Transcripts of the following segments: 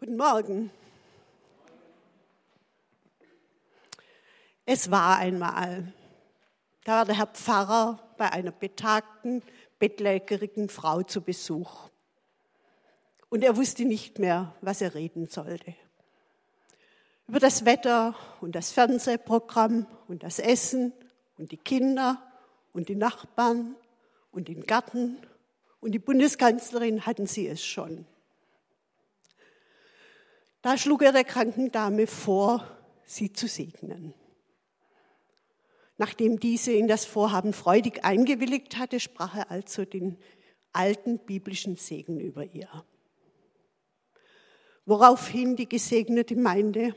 Guten Morgen. Es war einmal, da war der Herr Pfarrer bei einer betagten, bettlägerigen Frau zu Besuch. Und er wusste nicht mehr, was er reden sollte. Über das Wetter und das Fernsehprogramm und das Essen und die Kinder und die Nachbarn und den Garten und die Bundeskanzlerin hatten sie es schon. Da schlug er der kranken Dame vor, sie zu segnen. Nachdem diese in das Vorhaben freudig eingewilligt hatte, sprach er also den alten biblischen Segen über ihr. Woraufhin die Gesegnete meinte,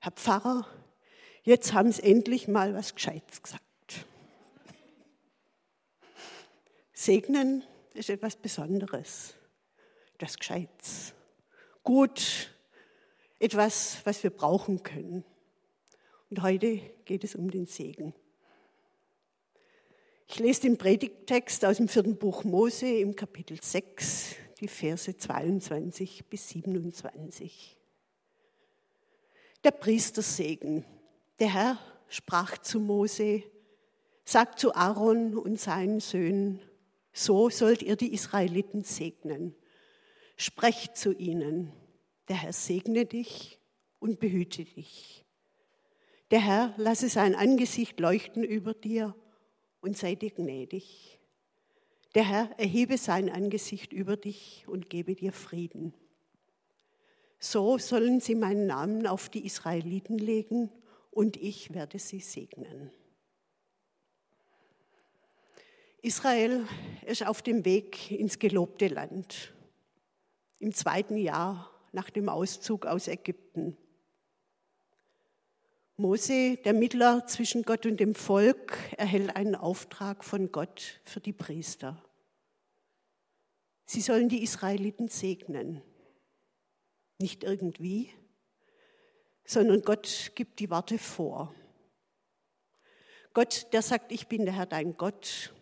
Herr Pfarrer, jetzt haben Sie endlich mal was Gescheites gesagt. Segnen ist etwas Besonderes, etwas Gescheites, gut, etwas, was wir brauchen können. Und heute geht es um den Segen. Ich lese den Predigttext aus dem vierten Buch Mose im Kapitel 6, die Verse 22 bis 27. Der Priestersegen. Der Herr sprach zu Mose, sagt zu Aaron und seinen Söhnen, so sollt ihr die Israeliten segnen. Sprecht zu ihnen, der Herr segne dich und behüte dich. Der Herr lasse sein Angesicht leuchten über dir und sei dir gnädig. Der Herr erhebe sein Angesicht über dich und gebe dir Frieden. So sollen sie meinen Namen auf die Israeliten legen und ich werde sie segnen. Israel ist auf dem Weg ins gelobte Land im zweiten Jahr nach dem Auszug aus Ägypten. Mose, der Mittler zwischen Gott und dem Volk, erhält einen Auftrag von Gott für die Priester. Sie sollen die Israeliten segnen. Nicht irgendwie, sondern Gott gibt die Worte vor. Gott, der sagt, ich bin der Herr dein Gott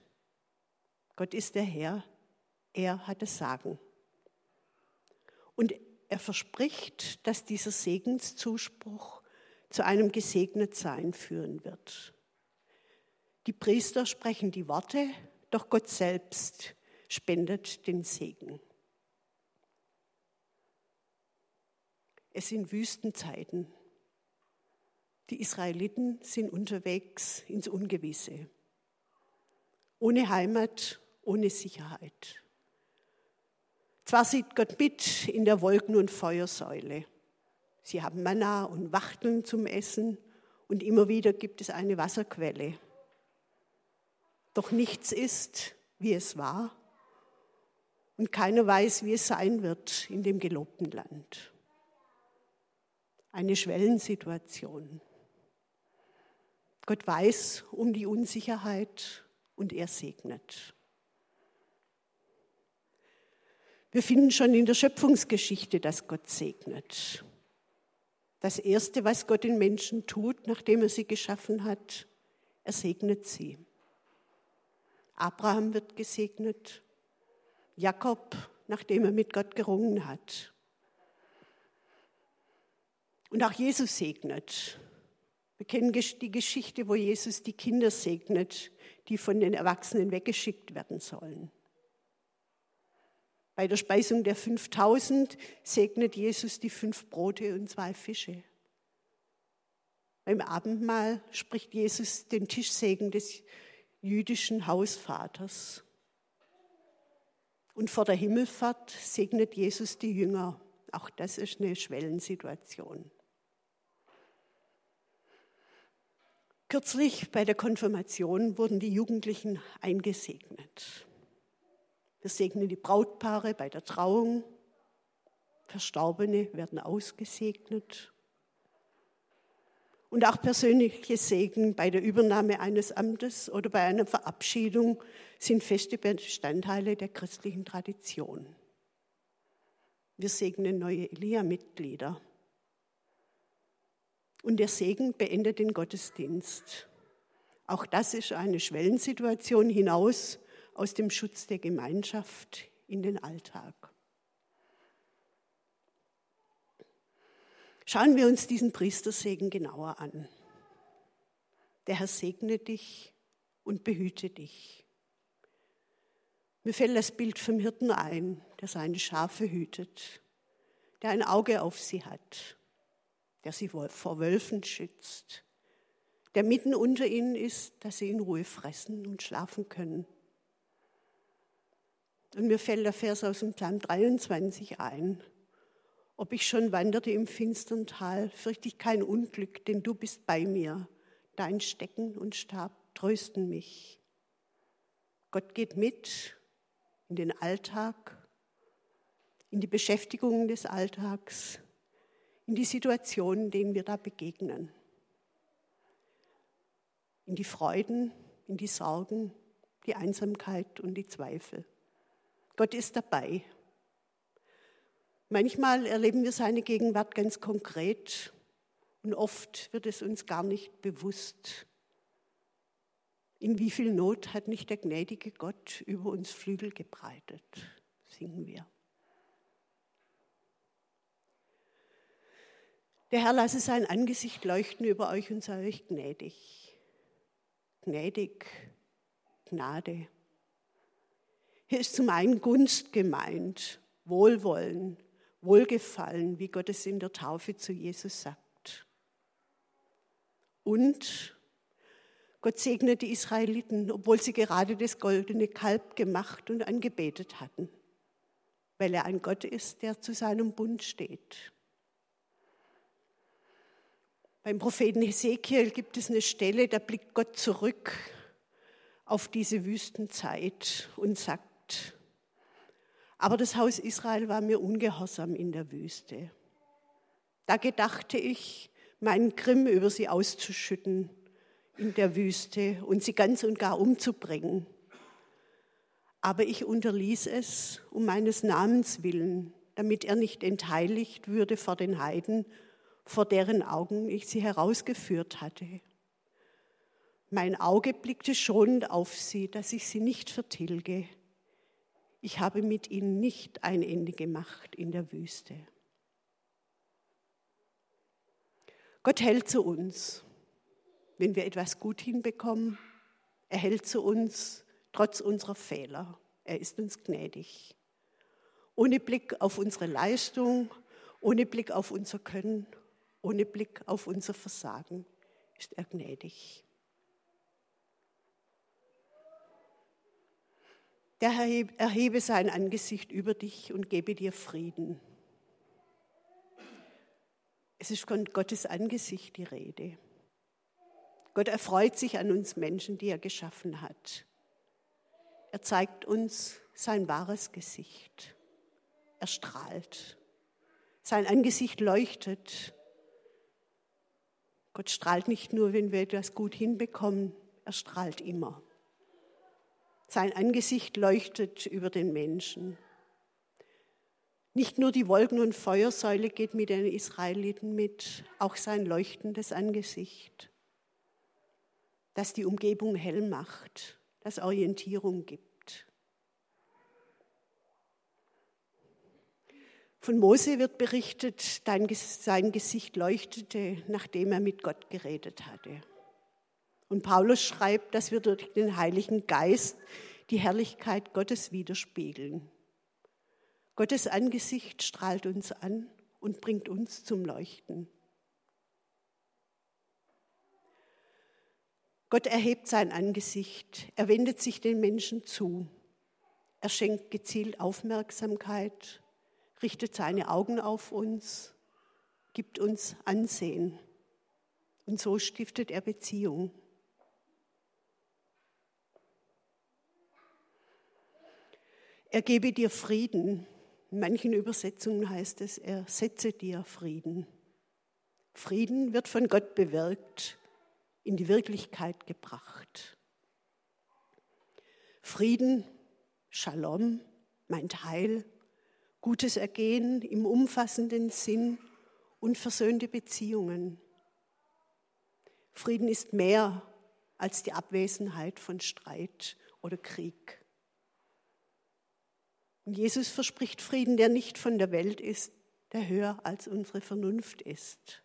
Gott ist der Herr, er hat das Sagen. Und er verspricht, dass dieser Segenszuspruch zu einem Gesegnetsein führen wird. Die Priester sprechen die Worte, doch Gott selbst spendet den Segen. Es sind Wüstenzeiten. Die Israeliten sind unterwegs ins Ungewisse. Ohne Heimat ohne Sicherheit. Zwar sieht Gott mit in der Wolken- und Feuersäule. Sie haben Manna und Wachteln zum Essen und immer wieder gibt es eine Wasserquelle. Doch nichts ist, wie es war und keiner weiß, wie es sein wird in dem gelobten Land. Eine Schwellensituation. Gott weiß um die Unsicherheit und er segnet. Wir finden schon in der Schöpfungsgeschichte, dass Gott segnet. Das Erste, was Gott den Menschen tut, nachdem er sie geschaffen hat, er segnet sie. Abraham wird gesegnet, Jakob, nachdem er mit Gott gerungen hat. Und auch Jesus segnet. Wir kennen die Geschichte, wo Jesus die Kinder segnet, die von den Erwachsenen weggeschickt werden sollen. Bei der Speisung der 5000 segnet Jesus die fünf Brote und zwei Fische. Beim Abendmahl spricht Jesus den Tischsegen des jüdischen Hausvaters. Und vor der Himmelfahrt segnet Jesus die Jünger. Auch das ist eine Schwellensituation. Kürzlich bei der Konfirmation wurden die Jugendlichen eingesegnet. Wir segnen die Brautpaare bei der Trauung. Verstorbene werden ausgesegnet. Und auch persönliche Segen bei der Übernahme eines Amtes oder bei einer Verabschiedung sind feste Bestandteile der christlichen Tradition. Wir segnen neue Elia-Mitglieder. Und der Segen beendet den Gottesdienst. Auch das ist eine Schwellensituation hinaus aus dem Schutz der Gemeinschaft in den Alltag. Schauen wir uns diesen Priestersegen genauer an. Der Herr segne dich und behüte dich. Mir fällt das Bild vom Hirten ein, der seine Schafe hütet, der ein Auge auf sie hat, der sie vor Wölfen schützt, der mitten unter ihnen ist, dass sie in Ruhe fressen und schlafen können. Und mir fällt der Vers aus dem Psalm 23 ein. Ob ich schon wanderte im finstern Tal, fürchte ich kein Unglück, denn du bist bei mir. Dein Stecken und Stab trösten mich. Gott geht mit in den Alltag, in die Beschäftigungen des Alltags, in die Situationen, denen wir da begegnen, in die Freuden, in die Sorgen, die Einsamkeit und die Zweifel. Gott ist dabei. Manchmal erleben wir seine Gegenwart ganz konkret und oft wird es uns gar nicht bewusst. In wie viel Not hat nicht der gnädige Gott über uns Flügel gebreitet, singen wir. Der Herr lasse sein Angesicht leuchten über euch und sei euch gnädig. Gnädig, Gnade. Hier ist zum einen Gunst gemeint, Wohlwollen, Wohlgefallen, wie Gott es in der Taufe zu Jesus sagt. Und Gott segne die Israeliten, obwohl sie gerade das goldene Kalb gemacht und angebetet hatten, weil er ein Gott ist, der zu seinem Bund steht. Beim Propheten Hesekiel gibt es eine Stelle, da blickt Gott zurück auf diese Wüstenzeit und sagt, aber das Haus Israel war mir ungehorsam in der Wüste. Da gedachte ich, meinen Grimm über sie auszuschütten in der Wüste und sie ganz und gar umzubringen. Aber ich unterließ es um meines Namens willen, damit er nicht entheiligt würde vor den Heiden, vor deren Augen ich sie herausgeführt hatte. Mein Auge blickte schonend auf sie, dass ich sie nicht vertilge ich habe mit ihnen nicht ein Ende gemacht in der Wüste. Gott hält zu uns, wenn wir etwas gut hinbekommen. Er hält zu uns trotz unserer Fehler. Er ist uns gnädig. Ohne Blick auf unsere Leistung, ohne Blick auf unser Können, ohne Blick auf unser Versagen ist er gnädig. Der Herr erhebe sein Angesicht über dich und gebe dir Frieden. Es ist von Gottes Angesicht die Rede. Gott erfreut sich an uns Menschen, die er geschaffen hat. Er zeigt uns sein wahres Gesicht. Er strahlt. Sein Angesicht leuchtet. Gott strahlt nicht nur, wenn wir etwas gut hinbekommen, er strahlt immer. Sein Angesicht leuchtet über den Menschen. Nicht nur die Wolken- und Feuersäule geht mit den Israeliten mit, auch sein leuchtendes Angesicht, das die Umgebung hell macht, das Orientierung gibt. Von Mose wird berichtet, sein Gesicht leuchtete, nachdem er mit Gott geredet hatte. Und Paulus schreibt, dass wir durch den Heiligen Geist die Herrlichkeit Gottes widerspiegeln. Gottes Angesicht strahlt uns an und bringt uns zum Leuchten. Gott erhebt sein Angesicht, er wendet sich den Menschen zu, er schenkt gezielt Aufmerksamkeit, richtet seine Augen auf uns, gibt uns Ansehen und so stiftet er Beziehung. Er gebe dir Frieden. In manchen Übersetzungen heißt es, er setze dir Frieden. Frieden wird von Gott bewirkt, in die Wirklichkeit gebracht. Frieden, Shalom, mein Teil, gutes Ergehen im umfassenden Sinn und versöhnte Beziehungen. Frieden ist mehr als die Abwesenheit von Streit oder Krieg. Und Jesus verspricht Frieden, der nicht von der Welt ist, der höher als unsere Vernunft ist.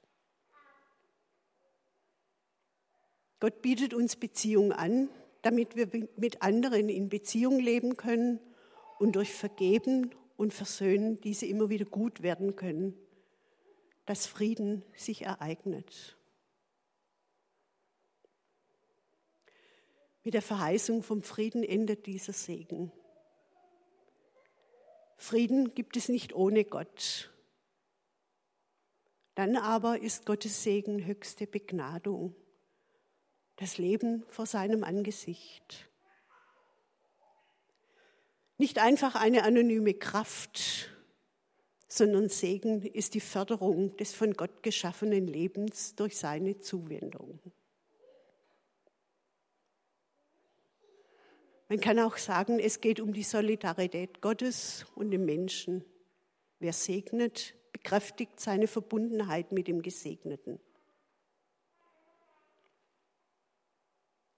Gott bietet uns Beziehung an, damit wir mit anderen in Beziehung leben können und durch Vergeben und Versöhnen diese immer wieder gut werden können, dass Frieden sich ereignet. Mit der Verheißung vom Frieden endet dieser Segen. Frieden gibt es nicht ohne Gott. Dann aber ist Gottes Segen höchste Begnadung, das Leben vor seinem Angesicht. Nicht einfach eine anonyme Kraft, sondern Segen ist die Förderung des von Gott geschaffenen Lebens durch seine Zuwendung. Man kann auch sagen, es geht um die Solidarität Gottes und dem Menschen. Wer segnet, bekräftigt seine Verbundenheit mit dem Gesegneten.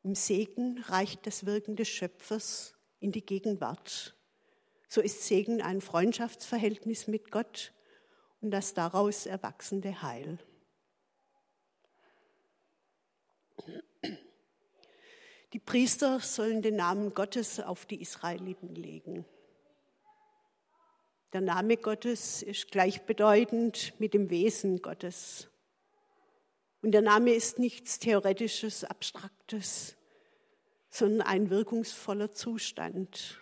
Im Segen reicht das Wirken des Schöpfers in die Gegenwart. So ist Segen ein Freundschaftsverhältnis mit Gott und das daraus erwachsende Heil. Die Priester sollen den Namen Gottes auf die Israeliten legen. Der Name Gottes ist gleichbedeutend mit dem Wesen Gottes. Und der Name ist nichts Theoretisches, Abstraktes, sondern ein wirkungsvoller Zustand.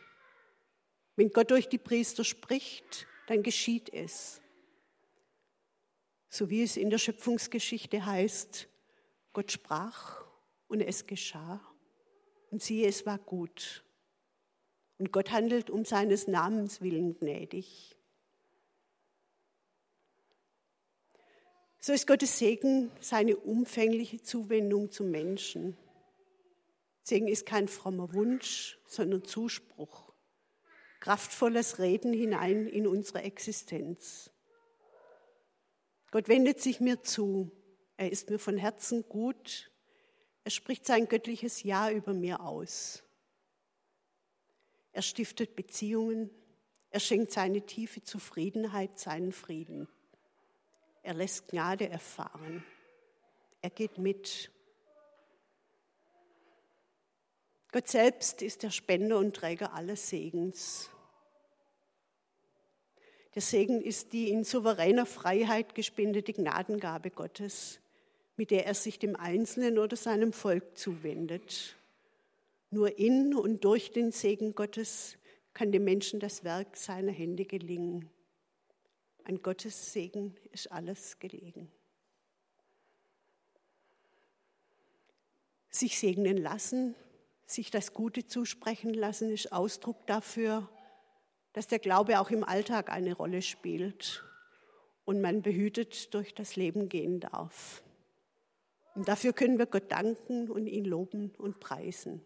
Wenn Gott durch die Priester spricht, dann geschieht es. So wie es in der Schöpfungsgeschichte heißt, Gott sprach und es geschah. Und siehe, es war gut. Und Gott handelt um seines Namens willen gnädig. So ist Gottes Segen seine umfängliche Zuwendung zum Menschen. Segen ist kein frommer Wunsch, sondern Zuspruch. Kraftvolles Reden hinein in unsere Existenz. Gott wendet sich mir zu. Er ist mir von Herzen gut er spricht sein göttliches Ja über mir aus. Er stiftet Beziehungen. Er schenkt seine tiefe Zufriedenheit, seinen Frieden. Er lässt Gnade erfahren. Er geht mit. Gott selbst ist der Spender und Träger alles Segens. Der Segen ist die in souveräner Freiheit gespendete Gnadengabe Gottes mit der er sich dem Einzelnen oder seinem Volk zuwendet. Nur in und durch den Segen Gottes kann dem Menschen das Werk seiner Hände gelingen. An Gottes Segen ist alles gelegen. Sich segnen lassen, sich das Gute zusprechen lassen, ist Ausdruck dafür, dass der Glaube auch im Alltag eine Rolle spielt und man behütet durch das Leben gehen darf. Und dafür können wir Gott danken und ihn loben und preisen.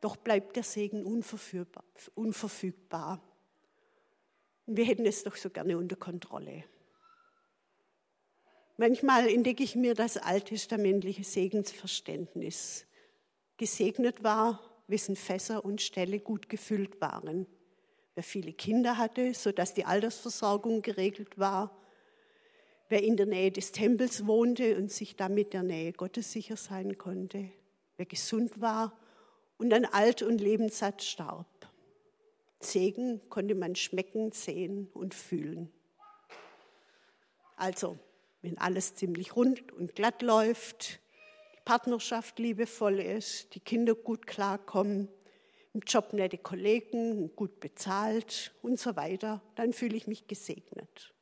Doch bleibt der Segen unverfügbar. Und wir hätten es doch so gerne unter Kontrolle. Manchmal entdecke ich mir das alttestamentliche Segensverständnis. Gesegnet war, wessen Fässer und Ställe gut gefüllt waren. Wer viele Kinder hatte, sodass die Altersversorgung geregelt war wer in der Nähe des Tempels wohnte und sich damit der Nähe Gottes sicher sein konnte, wer gesund war und an alt und lebenssatt starb. Segen konnte man schmecken, sehen und fühlen. Also, wenn alles ziemlich rund und glatt läuft, die Partnerschaft liebevoll ist, die Kinder gut klarkommen, im Job nette Kollegen, gut bezahlt und so weiter, dann fühle ich mich gesegnet.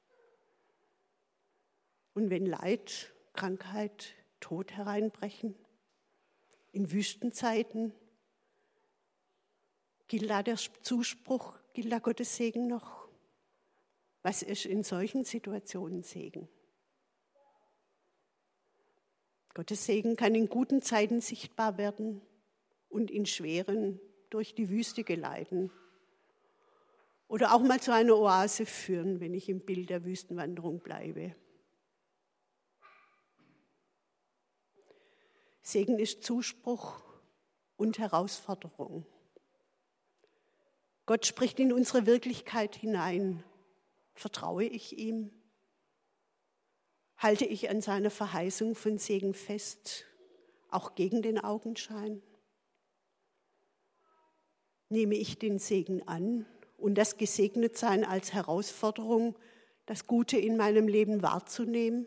Und wenn Leid, Krankheit, Tod hereinbrechen, in Wüstenzeiten, gilt da der Zuspruch, gilt da Gottes Segen noch? Was ist in solchen Situationen Segen? Gottes Segen kann in guten Zeiten sichtbar werden und in schweren durch die Wüste geleiten. Oder auch mal zu einer Oase führen, wenn ich im Bild der Wüstenwanderung bleibe. Segen ist Zuspruch und Herausforderung. Gott spricht in unsere Wirklichkeit hinein. Vertraue ich ihm? Halte ich an seiner Verheißung von Segen fest, auch gegen den Augenschein? Nehme ich den Segen an und das Gesegnetsein als Herausforderung, das Gute in meinem Leben wahrzunehmen?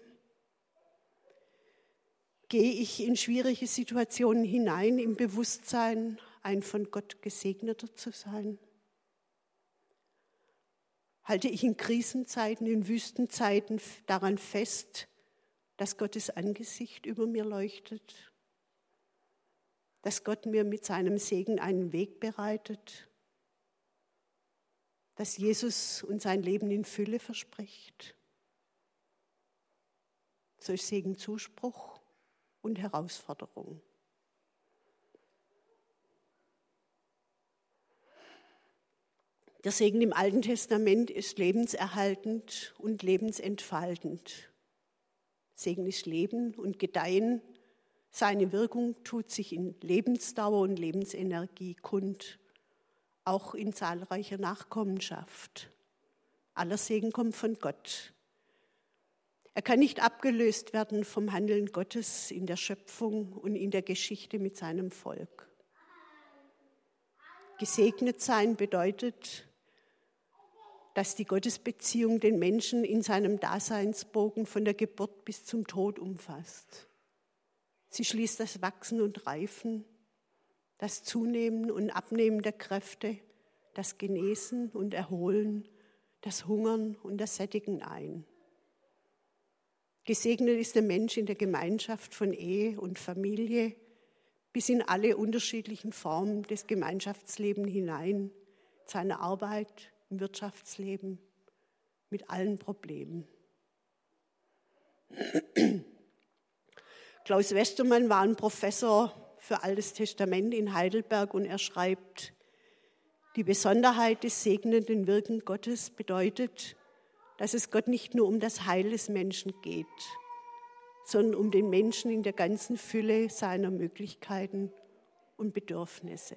Gehe ich in schwierige Situationen hinein im Bewusstsein, ein von Gott gesegneter zu sein? halte ich in Krisenzeiten, in Wüstenzeiten daran fest, dass Gottes Angesicht über mir leuchtet, dass Gott mir mit seinem Segen einen Weg bereitet, dass Jesus uns sein Leben in Fülle verspricht. So ist Segen Zuspruch und Herausforderung. Der Segen im Alten Testament ist lebenserhaltend und lebensentfaltend. Segen ist Leben und Gedeihen. Seine Wirkung tut sich in Lebensdauer und Lebensenergie kund, auch in zahlreicher Nachkommenschaft. Aller Segen kommt von Gott. Er kann nicht abgelöst werden vom Handeln Gottes in der Schöpfung und in der Geschichte mit seinem Volk. Gesegnet sein bedeutet, dass die Gottesbeziehung den Menschen in seinem Daseinsbogen von der Geburt bis zum Tod umfasst. Sie schließt das Wachsen und Reifen, das Zunehmen und Abnehmen der Kräfte, das Genesen und Erholen, das Hungern und das Sättigen ein. Gesegnet ist der Mensch in der Gemeinschaft von Ehe und Familie bis in alle unterschiedlichen Formen des Gemeinschaftslebens hinein, seiner Arbeit, im Wirtschaftsleben mit allen Problemen. Klaus Westermann war ein Professor für Altes Testament in Heidelberg und er schreibt, die Besonderheit des segnenden Wirken Gottes bedeutet, dass es Gott nicht nur um das Heil des Menschen geht, sondern um den Menschen in der ganzen Fülle seiner Möglichkeiten und Bedürfnisse.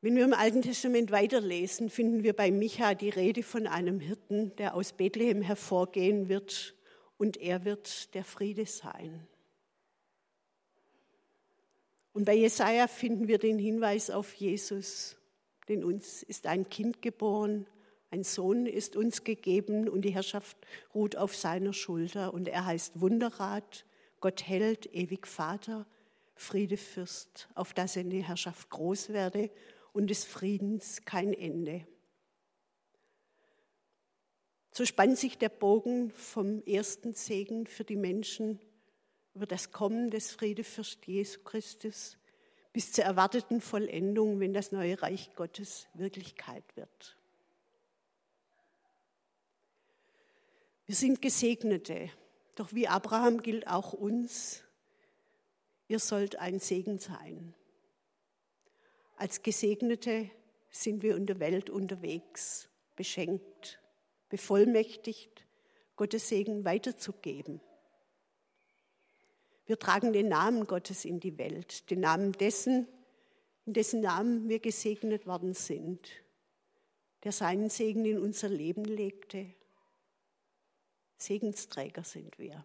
Wenn wir im Alten Testament weiterlesen, finden wir bei Micha die Rede von einem Hirten, der aus Bethlehem hervorgehen wird und er wird der Friede sein. Und bei Jesaja finden wir den Hinweis auf Jesus, denn uns ist ein Kind geboren, ein Sohn ist uns gegeben und die Herrschaft ruht auf seiner Schulter und er heißt Wunderrat, Gott hält, ewig Vater, Friedefürst, auf dass seine Herrschaft groß werde und des Friedens kein Ende. So spannt sich der Bogen vom ersten Segen für die Menschen über das Kommen des Friedefürst Jesu Christus bis zur erwarteten Vollendung, wenn das neue Reich Gottes Wirklichkeit wird. Wir sind Gesegnete, doch wie Abraham gilt auch uns, ihr sollt ein Segen sein. Als Gesegnete sind wir in der Welt unterwegs, beschenkt, bevollmächtigt, Gottes Segen weiterzugeben. Wir tragen den Namen Gottes in die Welt, den Namen dessen, in dessen Namen wir gesegnet worden sind, der seinen Segen in unser Leben legte. Segensträger sind wir.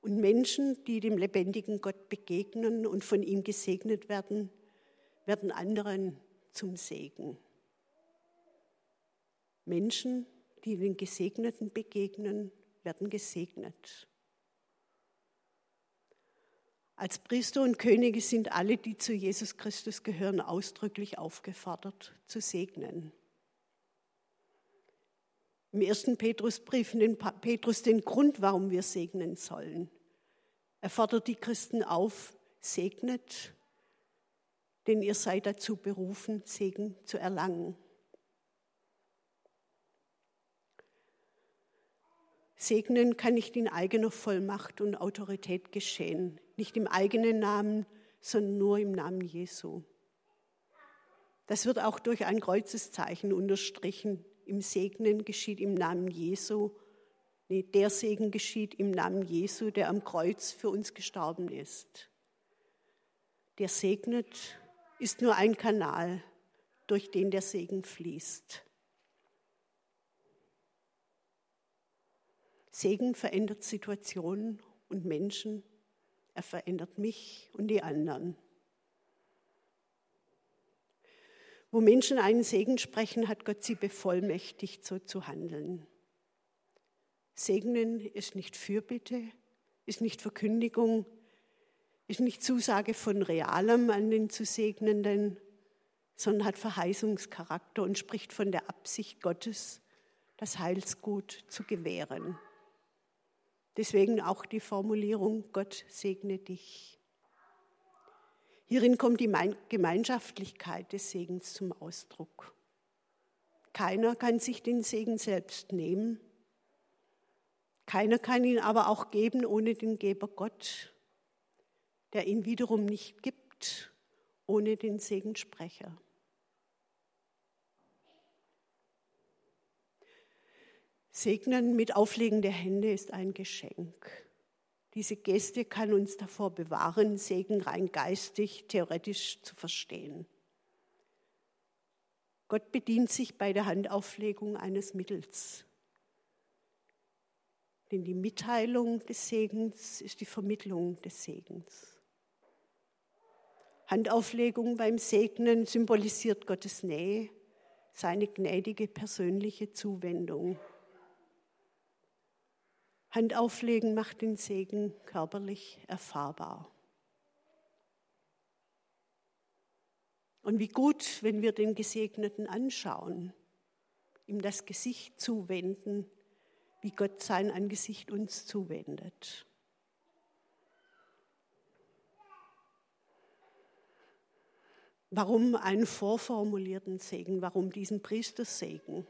Und Menschen, die dem lebendigen Gott begegnen und von ihm gesegnet werden, werden anderen zum Segen. Menschen, die den Gesegneten begegnen, werden gesegnet. Als Priester und Könige sind alle, die zu Jesus Christus gehören, ausdrücklich aufgefordert zu segnen. Im ersten Petrusbrief nennt Petrus den Grund, warum wir segnen sollen. Er fordert die Christen auf, segnet, denn ihr seid dazu berufen, Segen zu erlangen. Segnen kann nicht in eigener Vollmacht und Autorität geschehen, nicht im eigenen Namen, sondern nur im Namen Jesu. Das wird auch durch ein Kreuzeszeichen unterstrichen, im Segnen geschieht im Namen Jesu Nee, der Segen geschieht im Namen Jesu, der am Kreuz für uns gestorben ist. Der segnet, ist nur ein Kanal, durch den der Segen fließt. Segen verändert Situationen und Menschen. Er verändert mich und die anderen. Wo Menschen einen Segen sprechen, hat Gott sie bevollmächtigt, so zu handeln. Segnen ist nicht Fürbitte, ist nicht Verkündigung, ist nicht Zusage von Realem an den zu Segnenden, sondern hat Verheißungscharakter und spricht von der Absicht Gottes, das Heilsgut zu gewähren. Deswegen auch die Formulierung, Gott segne dich. Hierin kommt die Gemeinschaftlichkeit des Segens zum Ausdruck. Keiner kann sich den Segen selbst nehmen. Keiner kann ihn aber auch geben ohne den Geber Gott, der ihn wiederum nicht gibt ohne den Segensprecher. Segnen mit Auflegen der Hände ist ein Geschenk. Diese Geste kann uns davor bewahren, Segen rein geistig, theoretisch zu verstehen. Gott bedient sich bei der Handauflegung eines Mittels. Denn die Mitteilung des Segens ist die Vermittlung des Segens. Handauflegung beim Segnen symbolisiert Gottes Nähe, seine gnädige persönliche Zuwendung. Handauflegen macht den Segen körperlich erfahrbar. Und wie gut, wenn wir den Gesegneten anschauen, ihm das Gesicht zuwenden, wie Gott sein Angesicht uns zuwendet. Warum einen vorformulierten Segen? Warum diesen Priestersegen?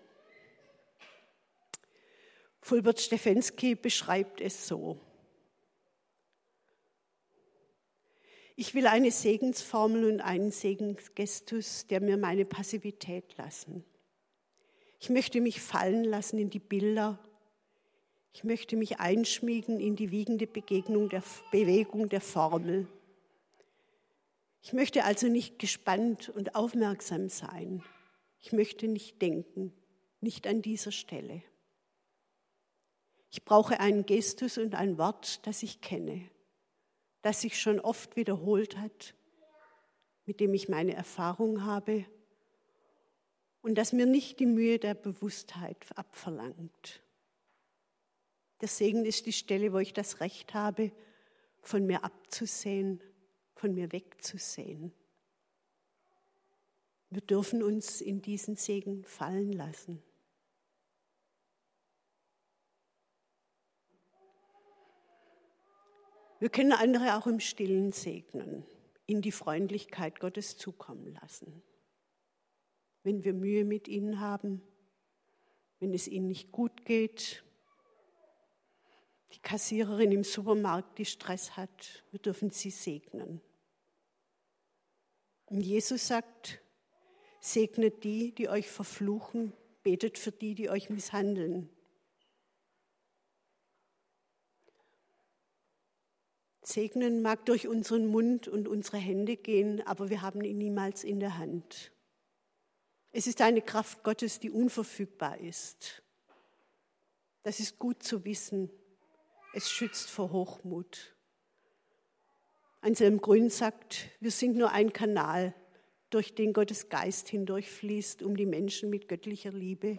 Fulbert Stefensky beschreibt es so. Ich will eine Segensformel und einen Segensgestus, der mir meine Passivität lassen. Ich möchte mich fallen lassen in die Bilder. Ich möchte mich einschmiegen in die wiegende Begegnung der Bewegung der Formel. Ich möchte also nicht gespannt und aufmerksam sein. Ich möchte nicht denken, nicht an dieser Stelle. Ich brauche einen Gestus und ein Wort, das ich kenne, das sich schon oft wiederholt hat, mit dem ich meine Erfahrung habe und das mir nicht die Mühe der Bewusstheit abverlangt. Der Segen ist die Stelle, wo ich das Recht habe, von mir abzusehen, von mir wegzusehen. Wir dürfen uns in diesen Segen fallen lassen. Wir können andere auch im Stillen segnen, in die Freundlichkeit Gottes zukommen lassen. Wenn wir Mühe mit ihnen haben, wenn es ihnen nicht gut geht, die Kassiererin im Supermarkt, die Stress hat, wir dürfen sie segnen. Und Jesus sagt, segnet die, die euch verfluchen, betet für die, die euch misshandeln. Segnen mag durch unseren Mund und unsere Hände gehen, aber wir haben ihn niemals in der Hand. Es ist eine Kraft Gottes, die unverfügbar ist. Das ist gut zu wissen. Es schützt vor Hochmut. Anselm Grün sagt, wir sind nur ein Kanal, durch den Gottes Geist hindurchfließt, um die Menschen mit göttlicher Liebe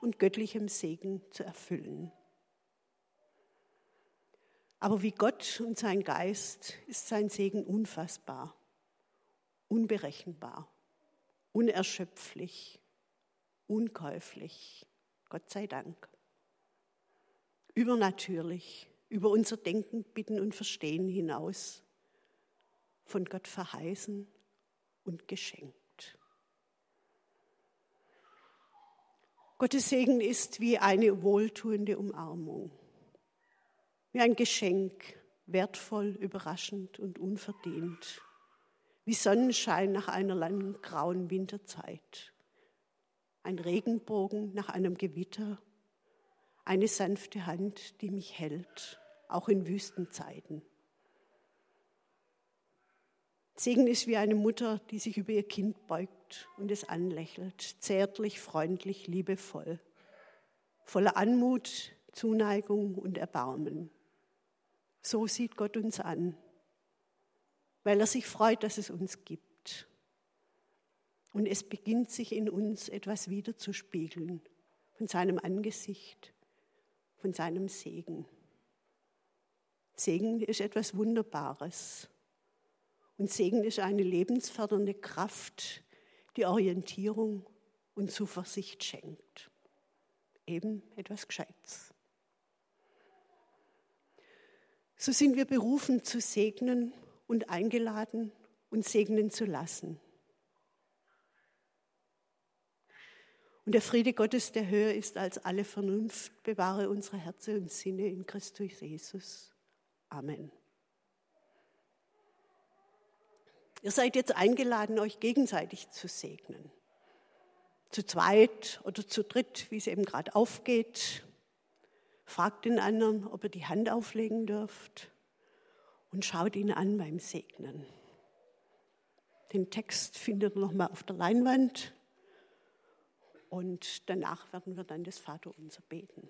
und göttlichem Segen zu erfüllen. Aber wie Gott und sein Geist ist sein Segen unfassbar, unberechenbar, unerschöpflich, unkäuflich. Gott sei Dank. Übernatürlich, über unser Denken, Bitten und Verstehen hinaus, von Gott verheißen und geschenkt. Gottes Segen ist wie eine wohltuende Umarmung wie ein Geschenk, wertvoll, überraschend und unverdient, wie Sonnenschein nach einer langen grauen Winterzeit, ein Regenbogen nach einem Gewitter, eine sanfte Hand, die mich hält, auch in Wüstenzeiten. Segen ist wie eine Mutter, die sich über ihr Kind beugt und es anlächelt, zärtlich, freundlich, liebevoll, voller Anmut, Zuneigung und Erbarmen. So sieht Gott uns an, weil er sich freut, dass es uns gibt. Und es beginnt sich in uns etwas wiederzuspiegeln von seinem Angesicht, von seinem Segen. Segen ist etwas Wunderbares. Und Segen ist eine lebensfördernde Kraft, die Orientierung und Zuversicht schenkt. Eben etwas Gescheites. So sind wir berufen zu segnen und eingeladen, uns segnen zu lassen. Und der Friede Gottes, der höher ist als alle Vernunft, bewahre unsere Herzen und Sinne in Christus Jesus. Amen. Ihr seid jetzt eingeladen, euch gegenseitig zu segnen. Zu zweit oder zu dritt, wie es eben gerade aufgeht. Fragt den anderen, ob ihr die Hand auflegen dürft und schaut ihn an beim Segnen. Den Text findet ihr nochmal auf der Leinwand und danach werden wir dann das Vaterunser beten.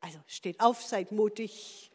Also steht auf, seid mutig